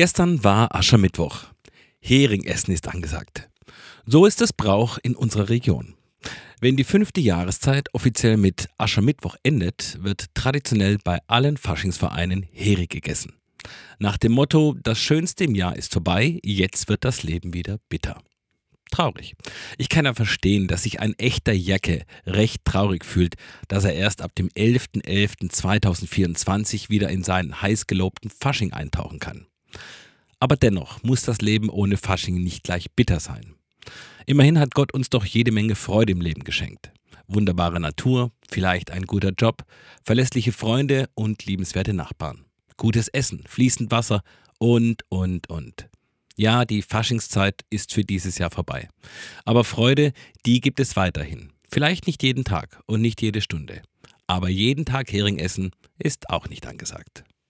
Gestern war Aschermittwoch. Heringessen ist angesagt. So ist es Brauch in unserer Region. Wenn die fünfte Jahreszeit offiziell mit Aschermittwoch endet, wird traditionell bei allen Faschingsvereinen Hering gegessen. Nach dem Motto, das Schönste im Jahr ist vorbei, jetzt wird das Leben wieder bitter. Traurig. Ich kann ja verstehen, dass sich ein echter Jacke recht traurig fühlt, dass er erst ab dem 11.11.2024 wieder in seinen heiß gelobten Fasching eintauchen kann. Aber dennoch muss das Leben ohne Fasching nicht gleich bitter sein. Immerhin hat Gott uns doch jede Menge Freude im Leben geschenkt. Wunderbare Natur, vielleicht ein guter Job, verlässliche Freunde und liebenswerte Nachbarn. Gutes Essen, fließend Wasser und, und, und. Ja, die Faschingszeit ist für dieses Jahr vorbei. Aber Freude, die gibt es weiterhin. Vielleicht nicht jeden Tag und nicht jede Stunde. Aber jeden Tag Hering essen ist auch nicht angesagt.